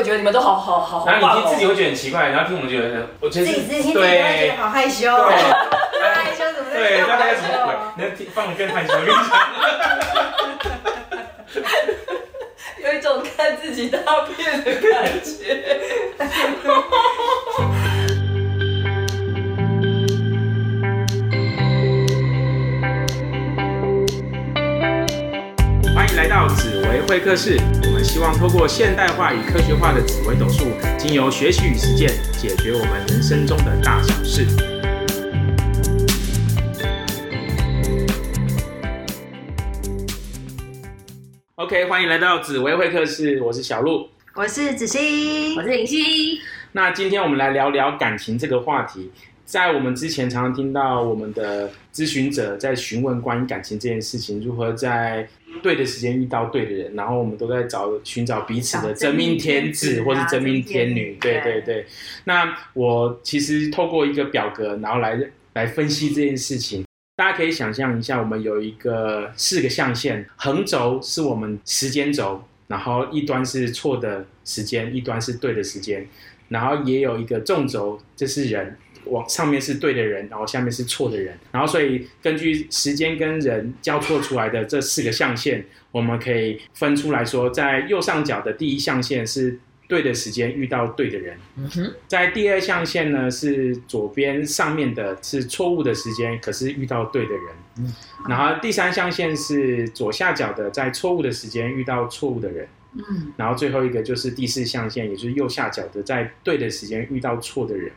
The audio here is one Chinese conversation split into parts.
也觉得你们都好好好好然后。你听自己会觉得很奇怪，然后听我们觉得，我觉得自己自己听自己都会觉对得好害羞哦，对害羞怎么对，在大家什么鬼？那听放的更害羞，我跟你讲。有一种看自己大便的感觉。迎来到紫薇会客室，我们希望透过现代化与科学化的紫微斗数，经由学习与实践，解决我们人生中的大小事。OK，欢迎来到紫薇会客室，我是小鹿。我是子欣我，是林夕，那今天我们来聊聊感情这个话题。在我们之前常常听到我们的咨询者在询问关于感情这件事情，如何在对的时间遇到对的人，然后我们都在找寻找彼此的真命天子或是真命天女。对对对。那我其实透过一个表格，然后来来分析这件事情。大家可以想象一下，我们有一个四个象限，横轴是我们时间轴，然后一端是错的时间，一端是对的时间，然后也有一个纵轴，这是人，往上面是对的人，然后下面是错的人，然后所以根据时间跟人交错出来的这四个象限，我们可以分出来说，在右上角的第一象限是对的时间遇到对的人，嗯哼，在第二象限呢是左边上面的是错误的时间，可是遇到对的人。嗯然后第三象限是左下角的，在错误的时间遇到错误的人。嗯，然后最后一个就是第四象限，也就是右下角的，在对的时间遇到错的人。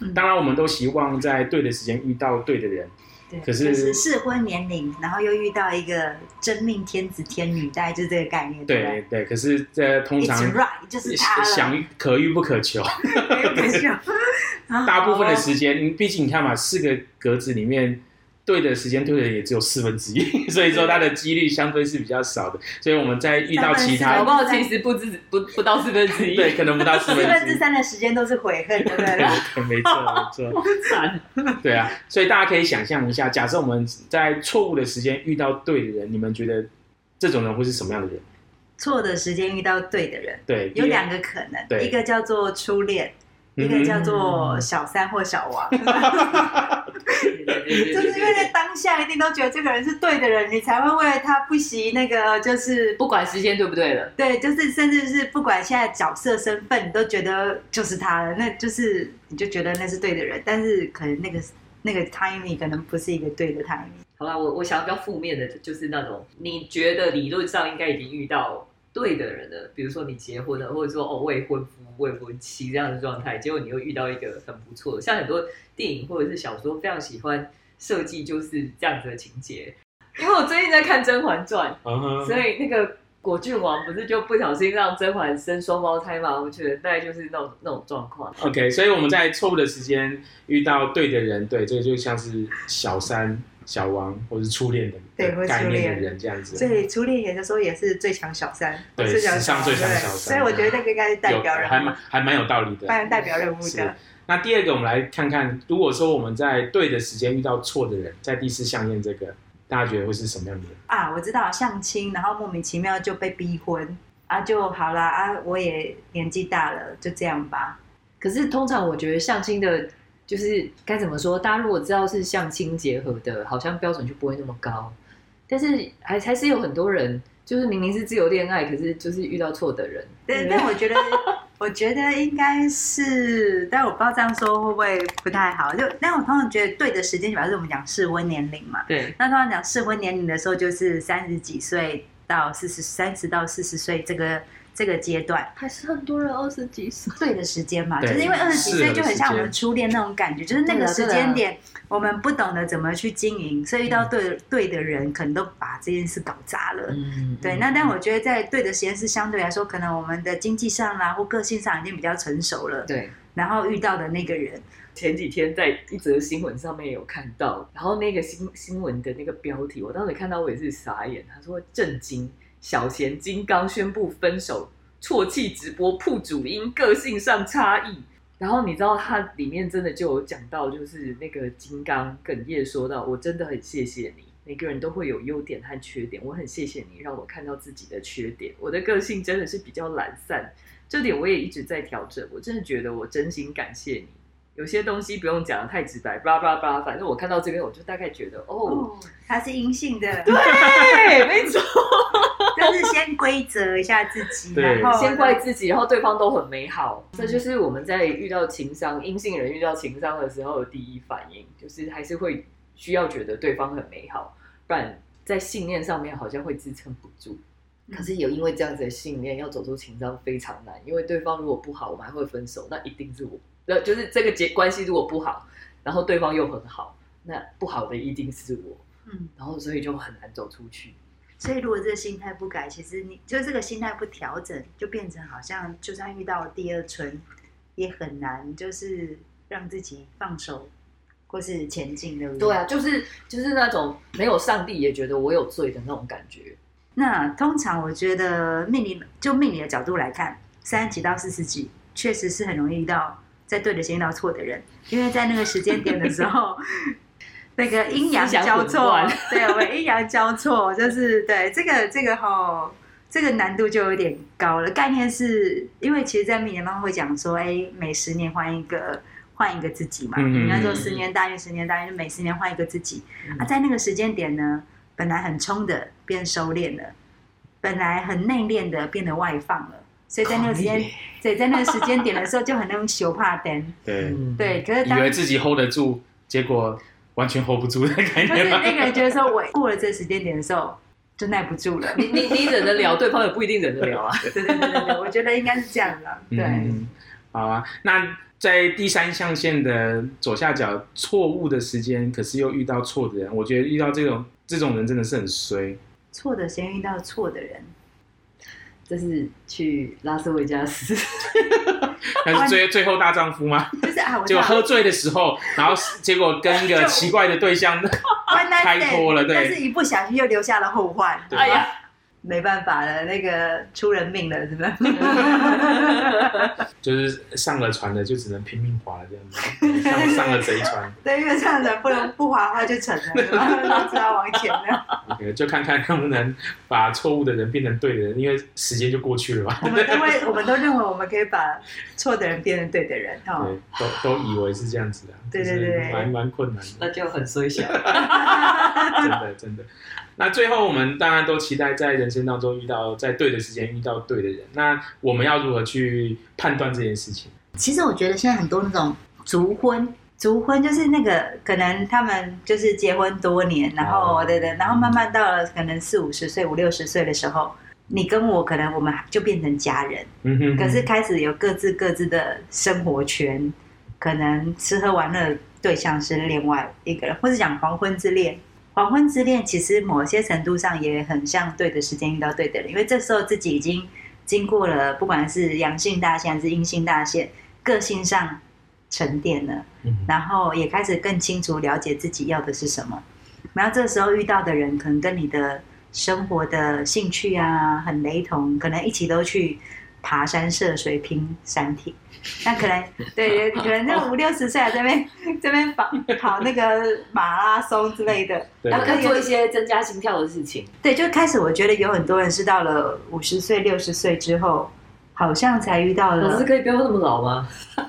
嗯当然，我们都希望在对的时间遇到对的人。对，可是就是适婚年龄，然后又遇到一个真命天子天女，大概就是这个概念，对对对，可可是这通常就是，想可遇不可求。可惜哦大部分的时间，毕竟你看嘛，四个格子里面对的时间对的也只有四分之一，所以说它的几率相对是比较少的。所以我们在遇到其他搞不好其实不止不不到四分之一，对，可能不到四四分之一。分之三的时间都是悔恨，对不对？对，没错没错，惨。对啊，所以大家可以想象一下，假设我们在错误的时间遇到对的人，你们觉得这种人会是什么样的人？错的时间遇到对的人，对，有两个可能，对一个叫做初恋，嗯一个叫做小三或小王。就是因为在当下一定都觉得这个人是对的人，你才会为了他不惜那个，就是不管时间对不对了，对，就是甚至是不管现在角色身份，你都觉得就是他了，那就是你就觉得那是对的人，但是可能那个那个 timing 可能不是一个对的 timing。好啦，我我想要比较负面的，就是那种你觉得理论上应该已经遇到对的人的，比如说你结婚了，或者说哦未婚夫、未婚妻这样的状态，结果你又遇到一个很不错的，像很多电影或者是小说非常喜欢设计就是这样子的情节。因为我最近在看《甄嬛传》，所以那个果郡王不是就不小心让甄嬛生双胞胎嘛？我觉得大概就是那种那种状况。OK，所以我们在错误的时间遇到对的人，对，这个就像是小三、小王或是初恋的对或是概念的人这样子。所以初恋有的时候也是最强小三，对史上最强小三所以我觉得那个应该是代表人物还蛮，还蛮有道理的，扮演代表人物的。那第二个，我们来看看，如果说我们在对的时间遇到错的人，在第四象限这个，大家觉得会是什么样的人？啊，我知道相亲，然后莫名其妙就被逼婚啊，就好啦啊，我也年纪大了，就这样吧。可是通常我觉得相亲的，就是该怎么说？大家如果知道是相亲结合的，好像标准就不会那么高。但是还还是有很多人，就是明明是自由恋爱，可是就是遇到错的人。对，不但我觉得，我觉得应该是，但我不知道这样说会不会不太好。就，但我通常觉得对的时间，表示我们讲适婚年龄嘛。对那通常讲适婚年龄的时候，就是三十几岁到四十，三十到四十岁这个这个阶段。还是很多人二十几岁。对的时间嘛，就是因为二十几岁就很像我们初恋那种感觉，就是那个时间点我们不懂得怎么去经营，所以遇到对对的人，可能都把这件事搞砸了。嗯，对，那但我觉得在对的时间是相对来说，可能我们的经济上啦或个性上已经比较成熟了，对。然后遇到的那个人，前几天在一则新闻上面有看到，然后那个新新闻的那个标题，我当时看到我也是傻眼。他说震惊，小贤金刚宣布分手，啜泣直播铺主因个性上差异。然后你知道它里面真的就有讲到，就是那个金刚哽咽说到：“我真的很谢谢你，每个人都会有优点和缺点，我很谢谢你让我看到自己的缺点。我的个性真的是比较懒散，这点我也一直在调整。我真的觉得我真心感谢你。有些东西不用讲的太直白，巴拉巴拉巴拉，反正我看到这边，我就大概觉得，哦，哦，它是阴性的，对，没错，就是先规则一下自己，对。然后先怪自己，然后对方都很美好，这就是我们在遇到情商阴性人遇到情商的时候的第一反应，就是还是会需要觉得对方很美好，不然在信念上面好像会支撑不住。可是有因为这样子的信念，要走出情商非常难，因为对方如果不好，我们还会分手，那一定是我，那就是这个结关系如果不好，然后对方又很好，那不好的一定是我，嗯，然后所以就很难走出去。所以如果这个心态不改，其实你就这个心态不调整，就变成好像就算遇到第二春，也很难就是让自己放手或是前进，对不对？对啊，就是就是那种没有上帝也觉得我有罪的那种感觉。那通常我觉得命理就命理的角度来看，三十几到四十几确实是很容易遇到在对的时间遇到错的人，因为在那个时间点的时候，那个阴阳交错乱，对，我们阴阳交错，就是对这个这个吼。这个难度就有点高了。概念是因为其实，在命理当中会讲说，哎，每十年换一个换一个自己嘛。嗯嗯应该说嗯十年大运，十年大运，就每十年换一个自己。嗯啊，在那个时间点呢，本来很冲的变收敛了，本来很内敛的变得外放了，所以在那个时间，对，在那个时间点的时候就很那种羞怕灯，对，嗯，对。可是当以为自己 hold 得住，结果完全 hold 不住的概或是念。那个人觉得说，我过了这时间点的时候就耐不住了。你你你忍得了，对方也不一定忍得了啊。对对对对对，我觉得应该是这样的。对，嗯，好啊。那在第三象限的左下角，错误的时间，可是又遇到错的人，我觉得遇到这种这种人真的是很衰。错的先遇到错的人，这是去拉斯维加斯，那是最最后大丈夫吗？就是啊，我知结果喝醉的时候，然后结果跟一个奇怪的对象开脱了对但是一不小心又留下了后患。对哎呀，没办法了，那个出人命了，是不是？就是上了船的就只能拼命划了这样子，上上了贼船，对，因为这样人不能不滑的话就沉了，然后就知道往前了。OK，就看看能不能把错误的人变成对的人，因为时间就过去了嘛。我们都会，我们都认为我们可以把错的人变成对的人，哦。对，都都以为是这样子的，对对就是对蛮蛮困难的。那就很衰小。真 的真的。那最后我们当然都期待在人生当中遇到在对的时间遇到对的人。那我们要如何去判断这件事情？其实我觉得现在很多那种族婚，族婚就是那个可能他们就是结婚多年，然后哦对对，然后慢慢到了可能四五十岁、五六十岁的时候，你跟我可能我们就变成家人，嗯哼可是开始有各自各自的生活圈，可能吃喝玩乐对象是另外一个人，或者讲黄昏之恋。黄昏之恋其实某些程度上也很像对的时间遇到对的人，因为这时候自己已经经过了不管是阳性大限还是阴性大限，个性上沉淀了，嗯然后也开始更清楚了解自己要的是什么。然后这时候遇到的人，可能跟你的生活的兴趣啊很雷同，可能一起都去爬山涉水拼山体。那可能对，可能就五六十岁还这边 这边跑跑那个马拉松之类的，然后可以做一些增加心跳的事情。对，就开始我觉得有很多人是到了五十岁、六十岁之后，好像才遇到了老师可以不要那么老吗？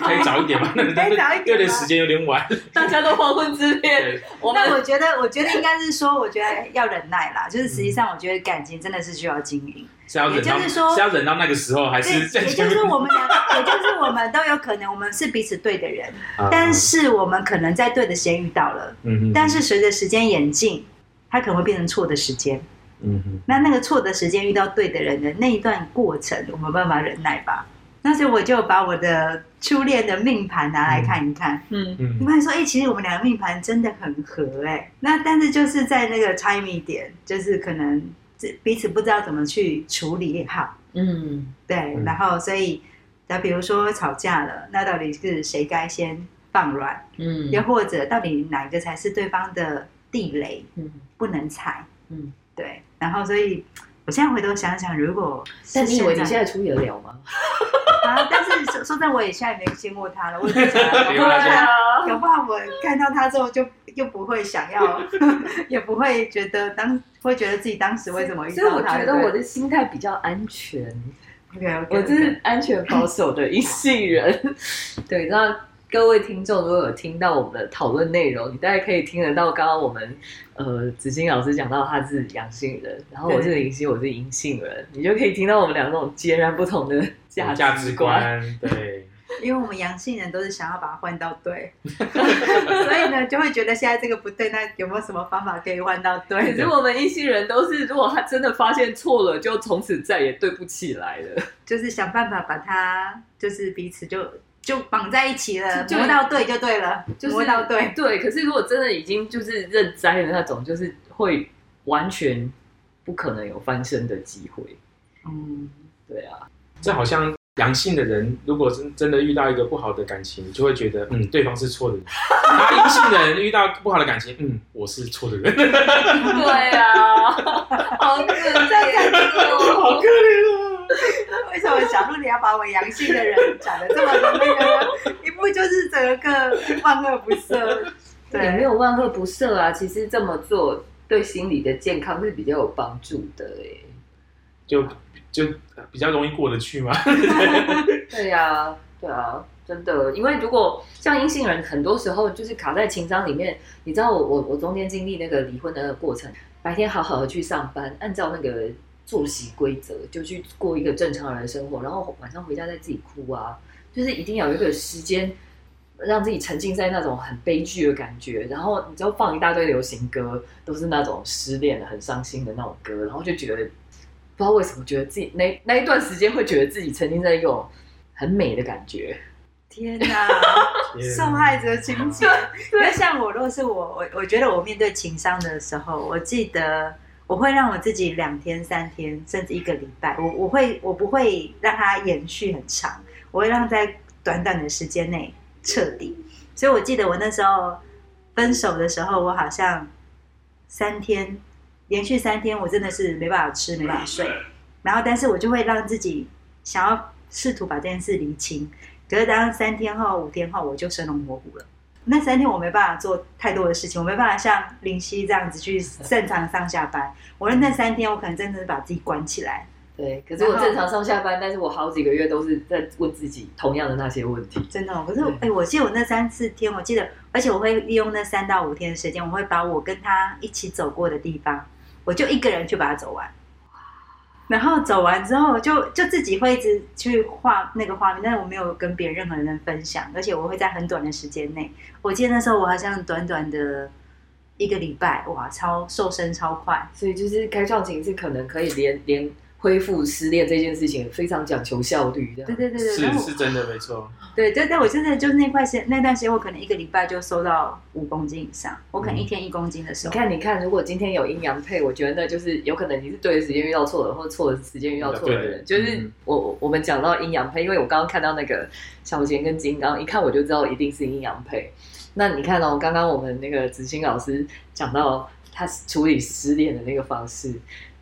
可以早一点吗？那 可以早一点吗有点时间有点晚。大家都黄昏之恋，我那我觉得，我觉得应该是说，我觉得要忍耐啦。就是实际上，我觉得感情真的是需要经营。是要忍到也就是说是要忍到那个时候，还是对，也就是说，我们俩，也就是我们都有可能，我们是彼此对的人，但是我们可能在对的时间遇到了，嗯哼但是随着时间演进，它可能会变成错的时间。嗯哼那那个错的时间遇到对的人的那一段过程，我们办法忍耐吧？那所以我就把我的初恋的命盘拿来看一看。嗯嗯你发现说，哎、其实我们两个命盘真的很合哎、那但是就是在那个 timing 点，就是可能这彼此不知道怎么去处理好，嗯对，嗯然后所以，那比如说吵架了，那到底是谁该先放软，嗯又或者到底哪一个才是对方的地雷，嗯不能踩，嗯。对，然后所以。我现在回头想想，如果但你以为你现在处理得了吗？啊？但是说说真的，我也现在没见过他了，我也不想要有啦啊搞不好我看到他之后就又不会想要，也不会觉得当会觉得自己当时为什么遇所以我。觉得我的心态比较安全。OK OK，我这是安全保守的一性人。对，那各位听众如果有听到我们的讨论内容，你大概可以听得到，刚刚我们呃子欣老师讲到他是阳性人，然后我是林夕，我是阴性人，你就可以听到我们两种截然不同的价值。观，对，因为我们阳性人都是想要把它换到对，所以呢就会觉得现在这个不对，那有没有什么方法可以换到可对？是我们阴性人都是，如果他真的发现错了，就从此再也对不起来了。就是想办法把它，就是彼此就就绑在一起了，就磨到对就对了，就是磨到对。对，可是如果真的已经就是认栽的那种，就是会完全不可能有翻身的机会。嗯，对啊，这好像阳性的人，如果是真的遇到一个不好的感情，就会觉得嗯，对方是错的人；然后阴性的人遇到不好的感情，嗯，我是错的人，对啊，好可怜哦。好可怜啊！为什么小鹿你要把我阳性的人讲的这么的那个，一不就是整个万恶不赦？对，也没有万恶不赦啊。其实这么做对心理的健康是比较有帮助的诶。就就比较容易过得去嘛。对呀、对啊，真的，因为如果像阴性人，很多时候就是卡在情商里面。你知道我我我中间经历那个离婚的那个过程，白天好好的去上班，按照那个作息规则就去过一个正常人的生活，然后晚上回家再自己哭啊，就是一定要有一个时间。让自己沉浸在那种很悲剧的感觉，然后你就放一大堆流行歌，都是那种失恋的、很伤心的那种歌，然后就觉得不知道为什么觉得自己那那一段时间会觉得自己曾经在一种很美的感觉。天哪，受害者情节。那像我，如果是我，我我觉得我面对情伤的时候，我记得我会让我自己两天、三天，甚至一个礼拜，我我会我不会让它延续很长，我会让在短短的时间内彻底。所以我记得我那时候分手的时候，我好像三天连续三天，我真的是没办法吃，没办法睡。然后，但是我就会让自己想要试图把这件事厘清。可是当三天后、五天后，我就生龙活虎了。那三天我没办法做太多的事情，我没办法像林夕这样子去正常上下班。我的那三天，我可能真的是把自己关起来，对，可是我正常上下班，但是我好几个月都是在问自己同样的那些问题。真的哦。可是，对哎、我记得我那三四天，我记得，而且我会利用那三到五天的时间，我会把我跟他一起走过的地方，我就一个人去把它走完。然后走完之后就，就自己会一直去画那个画面，但是我没有跟别人任何人分享，而且我会在很短的时间内。我记得那时候我好像短短的一个礼拜，哇，超瘦身超快。所以就是开创型是可能可以连连恢复失恋这件事情非常讲求效率的。对对对是是真的没错。对，但但我真的就是那块时那段时间，我可能一个礼拜就瘦到五公斤以上，我可能一天一公斤的时候。你看，你看，如果今天有阴阳配，我觉得那就是有可能你是对的时间遇到错的，或者错的时间遇到错的人。就是嗯我我我们讲到阴阳配，因为我刚刚看到那个小贤跟金刚，一看我就知道一定是阴阳配。那你看哦，刚刚我们那个子欣老师讲到他处理失恋的那个方式，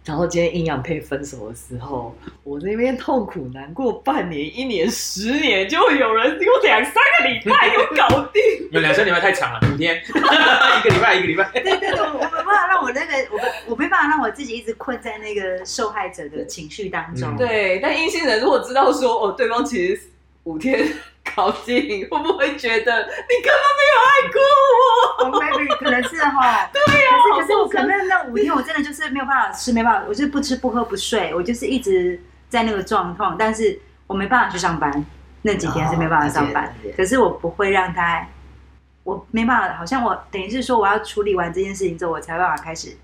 然后今天阴阳配分手的时候，我那边痛苦难过半年、一年、十年，就会有人给我两三个礼拜就搞定。有两三礼拜太长了，五天，一个礼拜一个礼拜。对对对，我我没办法让我那个我没我没办法让我自己一直困在那个受害者的情绪当中。嗯对，但阴性人如果知道说哦，对方其实五天 搞定，会不会觉得你根本没有爱过我？我 maybe 可能是哈，对呀、可是可是我可能那五天我真的就是没有办法吃，没办法，我就是不吃不喝不睡，我就是一直在那个状况，但是我没办法去上班，那几天是没办法上班。可是我不会让他，我没办法，好像我等于是说我要处理完这件事情之后，我才办法开始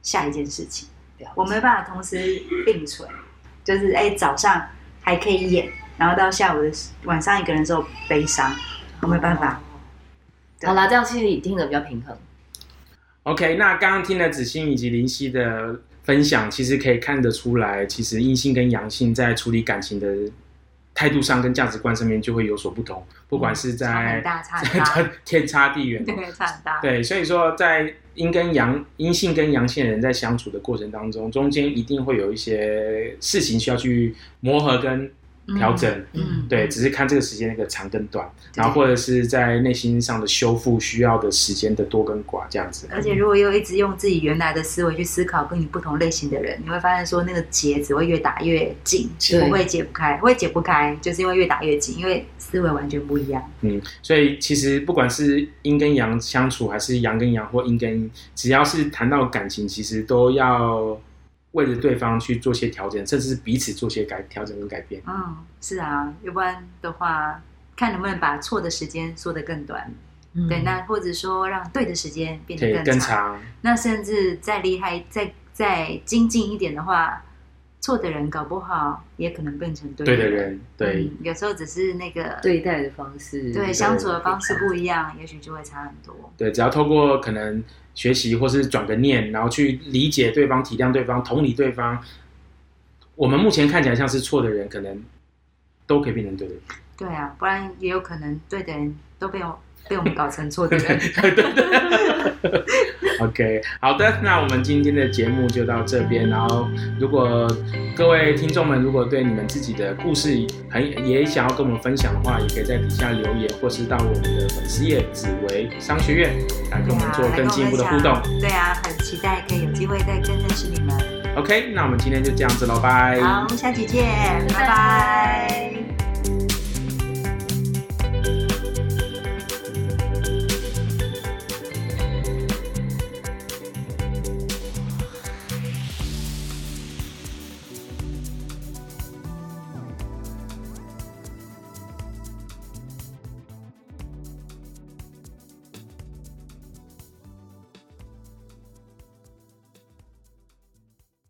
下一件事情。我没办法同时并存，就是哎、早上还可以演，然后到下午的晚上一个人的时候悲伤，我没办法。对好啦，这样心里听得比较平衡。OK，那刚刚听了子欣以及林夕的分享，其实可以看得出来，其实阴性跟阳性在处理感情的态度上跟价值观上面就会有所不同，不管是在大，差大，天差地远。对，差很大。对，所以说在阴跟阳、阴性跟阳性的人在相处的过程当中，中间一定会有一些事情需要去磨合跟调整。嗯，对，只是看这个时间那个长跟短，然后或者是在内心上的修复需要的时间的多跟寡这样子。而且如果又一直用自己原来的思维去思考跟你不同类型的人，你会发现说那个结只会越打越紧，对不会解不开，会解不开，就是因为越打越紧，因为思维完全不一样。嗯，所以其实不管是阴跟阳相处，还是阳跟阳或阴跟阴，只要是谈到感情，其实都要为了对方去做些调整，甚至是彼此做些改调整跟改变。嗯，是啊，要不然的话，看能不能把错的时间缩得更短。嗯对，那或者说让对的时间变得更长。更长，那甚至再厉害、再再精进一点的话，错的人搞不好也可能变成对对的人。人，对，嗯有时候只是那个对待的方式，对相处的方式不一样，也许就会差很多。对，只要透过可能学习或是转个念，然后去理解对方、体谅对方、同理对方，我们目前看起来像是错的人，可能都可以变成对的人。对啊，不然也有可能对的人都被我被我们搞成错的人。OK，好的，那我们今天的节目就到这边。然后，如果各位听众们如果对你们自己的故事很也想要跟我们分享的话，也可以在底下留言，或是到我们的粉丝页紫薇商学院来跟我们做更进一步的互动。对啊，很期待可以有机会再更认识你们。OK，那我们今天就这样子喽，拜。好，下期见，拜拜